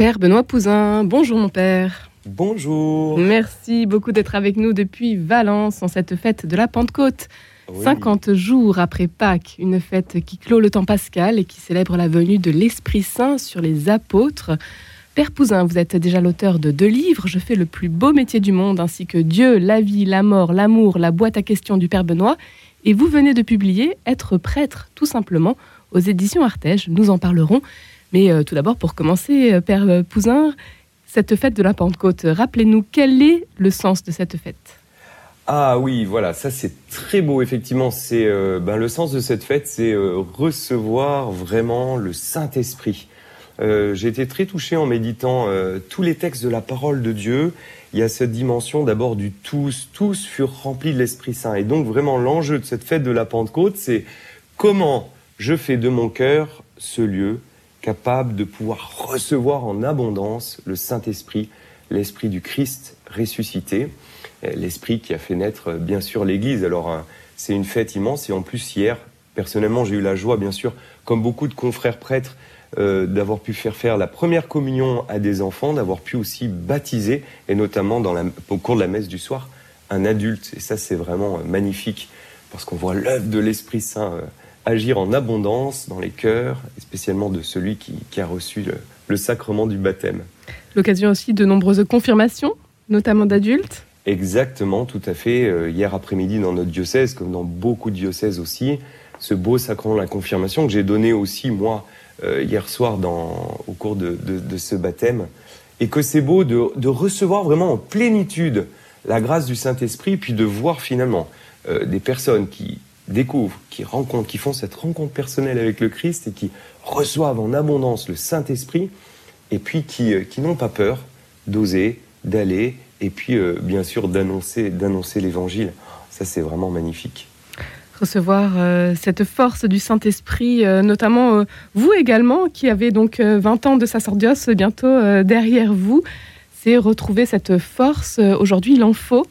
Père Benoît Pouzin, bonjour mon père. Bonjour. Merci beaucoup d'être avec nous depuis Valence en cette fête de la Pentecôte. 50 jours après Pâques, une fête qui clôt le temps pascal et qui célèbre la venue de l'Esprit Saint sur les apôtres. Père Pouzin, vous êtes déjà l'auteur de deux livres, Je fais le plus beau métier du monde, ainsi que Dieu, la vie, la mort, l'amour, la boîte à questions du Père Benoît. Et vous venez de publier Être prêtre, tout simplement, aux éditions Artege. Nous en parlerons. Mais euh, tout d'abord, pour commencer, euh, Père euh, Pouzin, cette fête de la Pentecôte, rappelez-nous quel est le sens de cette fête? Ah oui, voilà, ça c'est très beau, effectivement. C'est ben, le sens de cette fête, c'est recevoir vraiment le Saint-Esprit. J'ai été très touché en méditant tous les textes de la parole de Dieu. Il y a cette dimension d'abord du tous. Tous furent remplis de l'Esprit Saint. Et donc vraiment l'enjeu de cette fête de la Pentecôte, c'est comment je fais de mon cœur ce lieu capable de pouvoir recevoir en abondance le Saint-Esprit, l'Esprit du Christ ressuscité, l'Esprit qui a fait naître bien sûr l'Église. Alors hein, c'est une fête immense et en plus hier, personnellement j'ai eu la joie bien sûr, comme beaucoup de confrères prêtres, euh, d'avoir pu faire faire la première communion à des enfants, d'avoir pu aussi baptiser, et notamment au cours de la messe du soir, un adulte. Et ça c'est vraiment euh, magnifique, parce qu'on voit l'œuvre de l'Esprit Saint. Agir en abondance dans les cœurs, spécialement de celui qui, a reçu le, sacrement du baptême. L'occasion aussi de nombreuses confirmations, notamment d'adultes Exactement, tout à fait. Euh, hier après-midi, dans notre diocèse, comme dans beaucoup de diocèses aussi, ce beau sacrement de la confirmation que j'ai donné aussi, moi, euh, hier soir dans, au cours de, ce baptême. Et que c'est beau de, recevoir vraiment en plénitude la grâce du Saint-Esprit, puis de voir finalement euh, des personnes qui, découvrent, qui rencontrent, qui font cette rencontre personnelle avec le Christ et qui reçoivent en abondance le Saint-Esprit, et puis qui, euh, n'ont pas peur d'oser, d'aller, et puis euh, bien sûr d'annoncer, d'annoncer l'Évangile. Ça, c'est vraiment magnifique. Recevoir euh, cette force du Saint-Esprit, notamment vous également, qui avez donc 20 ans de sacerdoce bientôt derrière vous, c'est retrouver cette force. Aujourd'hui, il en faut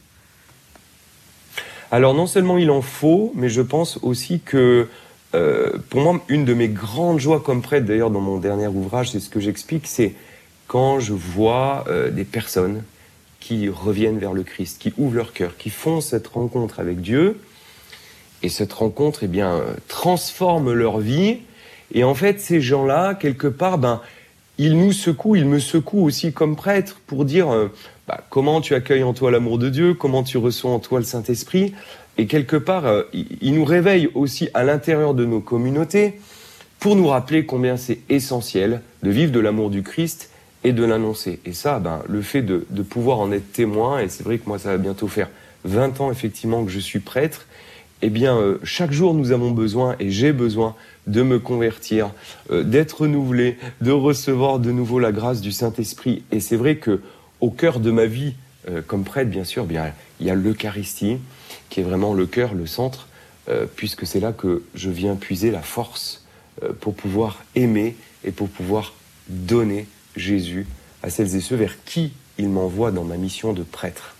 alors non seulement il en faut, mais je pense aussi que euh, pour moi, une de mes grandes joies comme prêtre, d'ailleurs dans mon dernier ouvrage, c'est ce que j'explique, c'est quand je vois euh, des personnes qui reviennent vers le Christ, qui ouvrent leur cœur, qui font cette rencontre avec Dieu, et cette rencontre, eh bien, euh, transforme leur vie. Et en fait, ces gens-là, quelque part, ben, ils nous secouent, ils me secouent aussi comme prêtre pour dire, bah, comment tu accueilles en toi l'amour de Dieu, comment tu reçois en toi le Saint-Esprit. Et quelque part, euh, il, nous réveille aussi à l'intérieur de nos communautés pour nous rappeler combien c'est essentiel de vivre de l'amour du Christ et de l'annoncer. Et ça, ben, le fait de, pouvoir en être témoin, et c'est vrai que moi ça va bientôt faire 20 ans effectivement que je suis prêtre, eh bien euh, chaque jour nous avons besoin, et j'ai besoin de me convertir, euh, d'être renouvelé, de recevoir de nouveau la grâce du Saint-Esprit. Et c'est vrai que au cœur de ma vie euh, comme prêtre, bien sûr, bien, il y a l'Eucharistie, qui est vraiment le cœur, le centre, euh, puisque c'est là que je viens puiser la force euh, pour pouvoir aimer et pour pouvoir donner Jésus à celles et ceux vers qui il m'envoie dans ma mission de prêtre.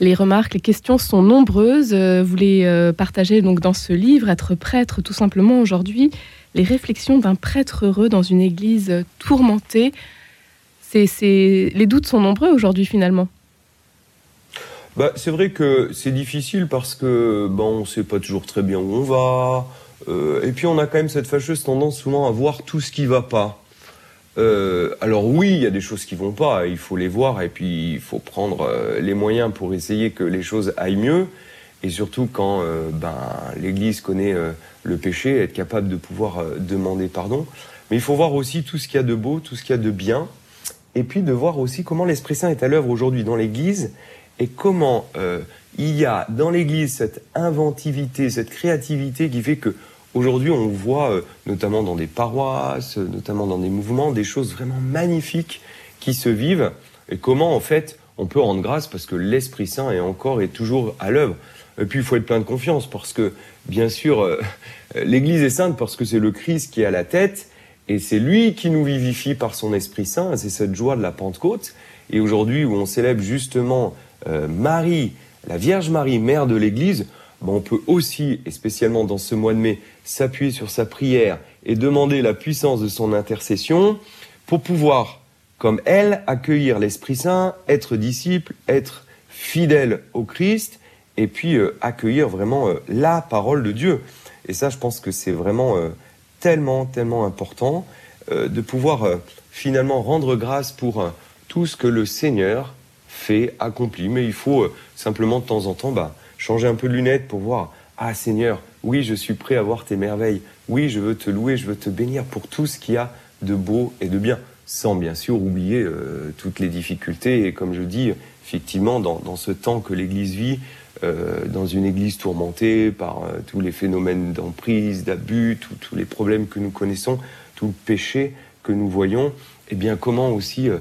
Les remarques, les questions sont nombreuses. Vous les partagez donc dans ce livre, Être prêtre, tout simplement aujourd'hui. Les réflexions d'un prêtre heureux dans une église tourmentée les doutes sont nombreux aujourd'hui finalement. Bah, c'est vrai que c'est difficile parce que on ne sait pas toujours très bien où on va. Euh, et puis on a quand même cette fâcheuse tendance souvent à voir tout ce qui va pas. Euh, alors oui, il y a des choses qui vont pas, il faut les voir et puis il faut prendre euh, les moyens pour essayer que les choses aillent mieux. Et surtout quand ben, l'Église connaît le péché, être capable de pouvoir demander pardon. Mais il faut voir aussi tout ce qu'il y a de beau, tout ce qu'il y a de bien et puis de voir aussi comment l'Esprit Saint est à l'œuvre aujourd'hui dans l'Église et comment euh, il y a dans l'Église cette inventivité, cette créativité qui fait que aujourd'hui on voit, euh, notamment dans des paroisses, notamment dans des mouvements, des choses vraiment magnifiques qui se vivent et comment en fait on peut rendre grâce parce que l'Esprit Saint est encore et toujours à l'œuvre. Et puis il faut être plein de confiance parce que bien sûr euh, l'Église est sainte parce que c'est le Christ qui est à la tête et c'est lui qui nous vivifie par son Esprit Saint, c'est cette joie de la Pentecôte. Et aujourd'hui où on célèbre justement euh, Marie, la Vierge Marie, mère de l'Église, ben on peut aussi, et spécialement dans ce mois de mai, s'appuyer sur sa prière et demander la puissance de son intercession pour pouvoir comme elle, accueillir l'Esprit Saint, être disciple, être fidèle au Christ, et puis euh, accueillir vraiment euh, la parole de Dieu. Et ça, je pense que c'est vraiment euh, tellement, tellement important de pouvoir finalement rendre grâce pour tout ce que le Seigneur fait, accomplit. Mais il faut simplement de temps en temps bah, changer un peu de lunettes pour voir, ah Seigneur, oui, je suis prêt à voir tes merveilles. Oui, je veux te louer, je veux te bénir pour tout ce qu'il y a de beau et de bien, sans bien sûr oublier toutes les difficultés. Et comme je dis, effectivement, dans, ce temps que l'Église vit, euh, dans une église tourmentée par euh, tous les phénomènes d'emprise, d'abus, tous les problèmes que nous connaissons, tout le péché que nous voyons, eh bien comment aussi euh,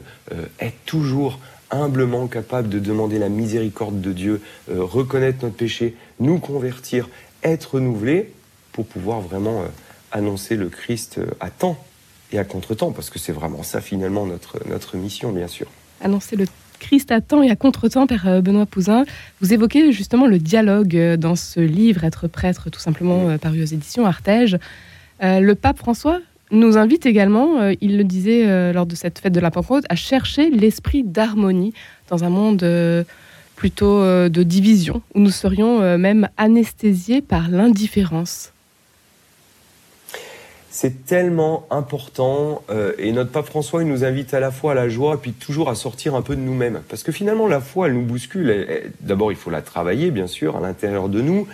être toujours humblement capable de demander la miséricorde de Dieu, reconnaître notre péché, nous convertir, être renouvelé pour pouvoir vraiment annoncer le Christ à temps et à contre-temps, parce que c'est vraiment ça finalement notre, notre mission, bien sûr. Annoncer le Christ à temps et à contre-temps, Père euh, Benoît Pouzin. Vous évoquez justement le dialogue euh, dans ce livre, Être prêtre, tout simplement euh, paru aux éditions Artege. le pape François nous invite également, il le disait lors de cette fête de la Pentecôte, à chercher l'esprit d'harmonie dans un monde plutôt de division, où nous serions même anesthésiés par l'indifférence. C'est tellement important euh, et notre pape François il nous invite à la fois à la joie puis toujours à sortir un peu de nous-mêmes parce que finalement la foi elle nous bouscule. D'abord il faut la travailler bien sûr à l'intérieur de nous.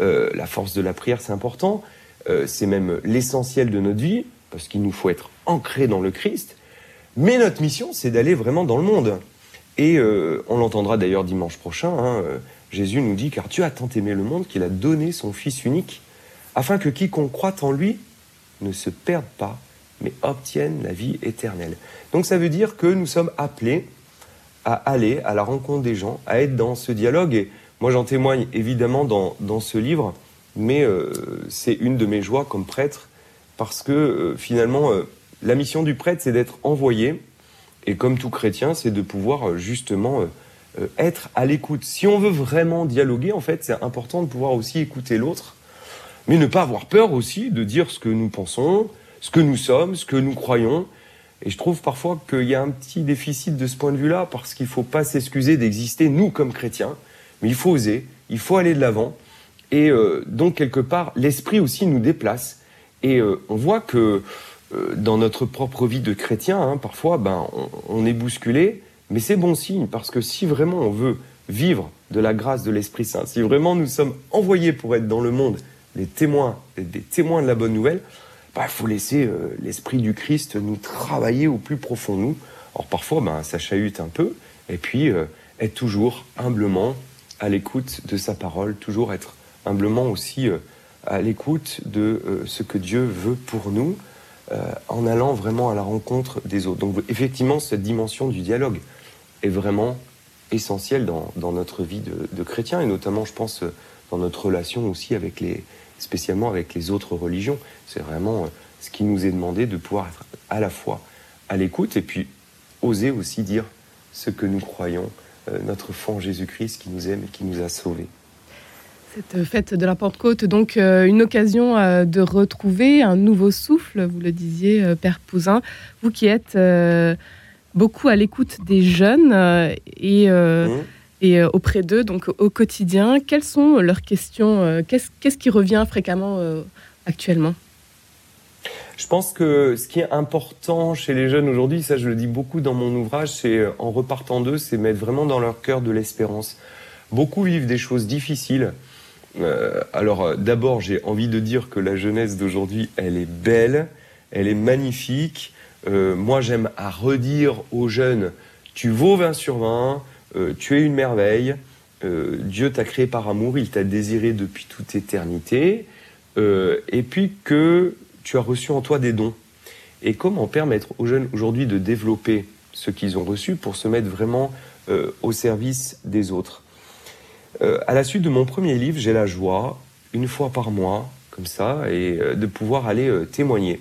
Euh, la force de la prière c'est important. Euh, c'est même l'essentiel de notre vie parce qu'il nous faut être ancré dans le Christ. Mais notre mission c'est d'aller vraiment dans le monde. Et on l'entendra d'ailleurs dimanche prochain. Hein, Jésus nous dit car Dieu a tant aimé le monde qu'il a donné son Fils unique afin que quiconque croit en lui ne se perdent pas, mais obtiennent la vie éternelle. Donc ça veut dire que nous sommes appelés à aller à la rencontre des gens, à être dans ce dialogue. Et moi j'en témoigne évidemment dans, dans ce livre, mais euh, c'est une de mes joies comme prêtre, parce que euh, finalement euh, la mission du prêtre c'est d'être envoyé, et comme tout chrétien c'est de pouvoir justement être à l'écoute. Si on veut vraiment dialoguer, en fait c'est important de pouvoir aussi écouter l'autre mais ne pas avoir peur aussi de dire ce que nous pensons, ce que nous sommes, ce que nous croyons. Et je trouve parfois qu'il y a un petit déficit de ce point de vue-là, parce qu'il ne faut pas s'excuser d'exister, nous, comme chrétiens, mais il faut oser, il faut aller de l'avant. Et euh, donc, quelque part, l'esprit aussi nous déplace. Et euh, on voit que euh, dans notre propre vie de chrétien, hein, parfois, ben, on, est bousculé, mais c'est bon signe, parce que si vraiment on veut vivre de la grâce de l'Esprit Saint, si vraiment nous sommes envoyés pour être dans le monde les témoins, des témoins de la bonne nouvelle, il bah, faut laisser l'esprit du Christ nous travailler au plus profond de nous. Or parfois, ben, ça chahute un peu, et puis être toujours humblement à l'écoute de sa parole, toujours être humblement aussi euh, à l'écoute de ce que Dieu veut pour nous, en allant vraiment à la rencontre des autres. Donc effectivement, cette dimension du dialogue est vraiment essentielle dans, notre vie de, de, chrétien, et notamment, je pense, dans notre relation aussi avec les, spécialement avec les autres religions. C'est vraiment euh, ce qui nous est demandé de pouvoir être à la fois à l'écoute et puis oser aussi dire ce que nous croyons, euh, notre fond Jésus-Christ qui nous aime et qui nous a sauvés. Cette fête de la Pentecôte, donc euh, une occasion de retrouver un nouveau souffle, vous le disiez, Père Pouzin, vous qui êtes beaucoup à l'écoute des jeunes et mmh et euh, auprès d'eux, donc au quotidien. Quelles sont leurs questions euh, Qu'est-ce qui revient fréquemment euh, actuellement? Je pense que ce qui est important chez les jeunes aujourd'hui, ça je le dis beaucoup dans mon ouvrage, c'est en repartant d'eux, c'est mettre vraiment dans leur cœur de l'espérance. Beaucoup vivent des choses difficiles. Alors d'abord, j'ai envie de dire que la jeunesse d'aujourd'hui, elle est belle, elle est magnifique. moi, j'aime à redire aux jeunes, tu vaux 20 sur 20, euh, tu es une merveille, euh, Dieu t'a créé par amour, il t'a désiré depuis toute éternité, euh, et puis que tu as reçu en toi des dons. Et comment permettre aux jeunes aujourd'hui de développer ce qu'ils ont reçu pour se mettre vraiment au service des autres? À la suite de mon premier livre, j'ai la joie, une fois par mois, comme ça, et de pouvoir aller témoigner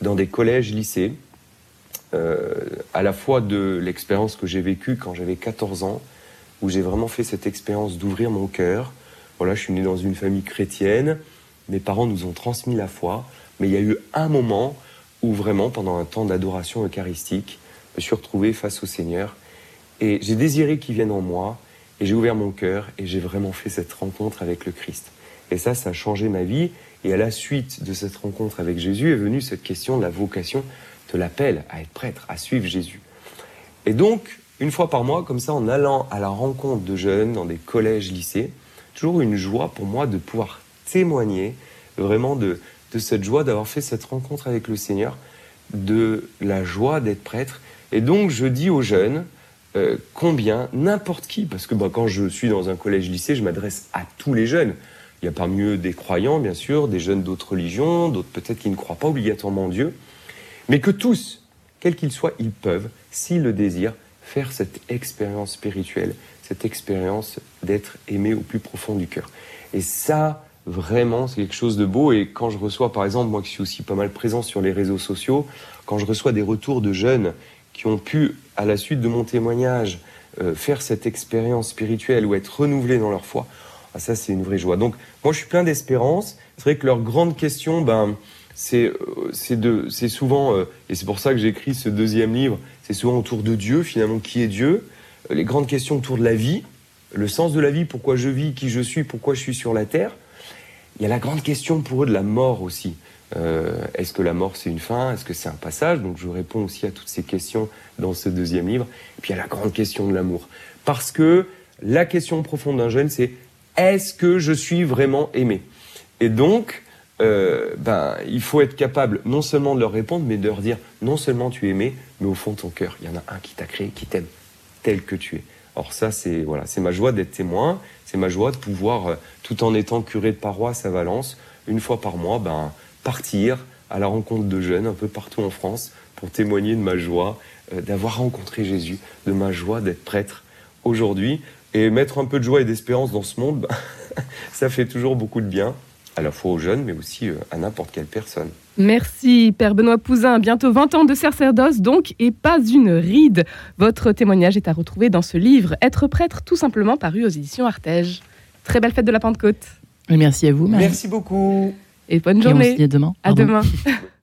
dans des collèges, lycées, euh, à la fois de l'expérience que j'ai vécue quand j'avais 14 ans, où j'ai vraiment fait cette expérience d'ouvrir mon cœur. Voilà, je suis né dans une famille chrétienne, mes parents nous ont transmis la foi, mais il y a eu un moment où vraiment, pendant un temps d'adoration eucharistique, me suis retrouvé face au Seigneur. Et j'ai désiré qu'il vienne en moi et j'ai ouvert mon cœur et j'ai vraiment fait cette rencontre avec le Christ. Et ça, ça a changé ma vie. Et à la suite de cette rencontre avec Jésus est venue cette question de la vocation, de l'appel à être prêtre, à suivre Jésus. Et donc, une fois par mois, comme ça, en allant à la rencontre de jeunes dans des collèges, lycées, toujours une joie pour moi de pouvoir témoigner vraiment de, de cette joie d'avoir fait cette rencontre avec le Seigneur, de la joie d'être prêtre. Et donc, je dis aux jeunes, euh, combien n'importe qui, parce que bah, quand je suis dans un collège-lycée, je m'adresse à tous les jeunes. Il y a parmi eux des croyants, bien sûr, des jeunes d'autres religions, d'autres peut-être qui ne croient pas obligatoirement en Dieu, mais que tous, quels qu'ils soient, ils peuvent, s'ils le désirent, faire cette expérience spirituelle, cette expérience d'être aimé au plus profond du cœur. Et ça, vraiment, c'est quelque chose de beau. Et quand je reçois, par exemple, moi qui suis aussi pas mal présent sur les réseaux sociaux, quand je reçois des retours de jeunes qui ont pu, à la suite de mon témoignage, euh, faire cette expérience spirituelle ou être renouvelés dans leur foi, ah, ça c'est une vraie joie. Donc moi je suis plein d'espérance. C'est vrai que leur grande question, ben, c'est euh, c'est souvent, euh, et c'est pour ça que j'écris ce deuxième livre, c'est souvent autour de Dieu, finalement, qui est Dieu, les grandes questions autour de la vie, le sens de la vie, pourquoi je vis, qui je suis, pourquoi je suis sur la terre. Il y a la grande question pour eux de la mort aussi. Euh, est-ce que la mort c'est une fin? Est-ce que c'est un passage? Donc je réponds aussi à toutes ces questions dans ce deuxième livre. Et puis a la grande question de l'amour. Parce que la question profonde d'un jeune, c'est est-ce que je suis vraiment aimé? Et donc, euh, ben, il faut être capable non seulement de leur répondre, mais de leur dire non seulement tu es aimé, mais au fond de ton cœur, il y en a un qui t'a créé, qui t'aime tel que tu es. Or ça, c'est voilà, c'est ma joie d'être témoin, c'est ma joie de pouvoir, euh, tout en étant curé de paroisse à Valence, une fois par mois, ben, partir à la rencontre de jeunes un peu partout en France pour témoigner de ma joie euh, d'avoir rencontré Jésus, de ma joie d'être prêtre aujourd'hui. Et mettre un peu de joie et d'espérance dans ce monde, ça fait toujours beaucoup de bien, à la fois aux jeunes, mais aussi euh, à n'importe quelle personne. Merci, Père Benoît Pouzin. Bientôt 20 ans de sacerdoce, donc, et pas une ride. Votre témoignage est à retrouver dans ce livre, Être prêtre, tout simplement paru aux éditions Artege. Très belle fête de la Pentecôte. merci à vous. Merci beaucoup. Et bonne journée. Et on se dit à demain. À demain.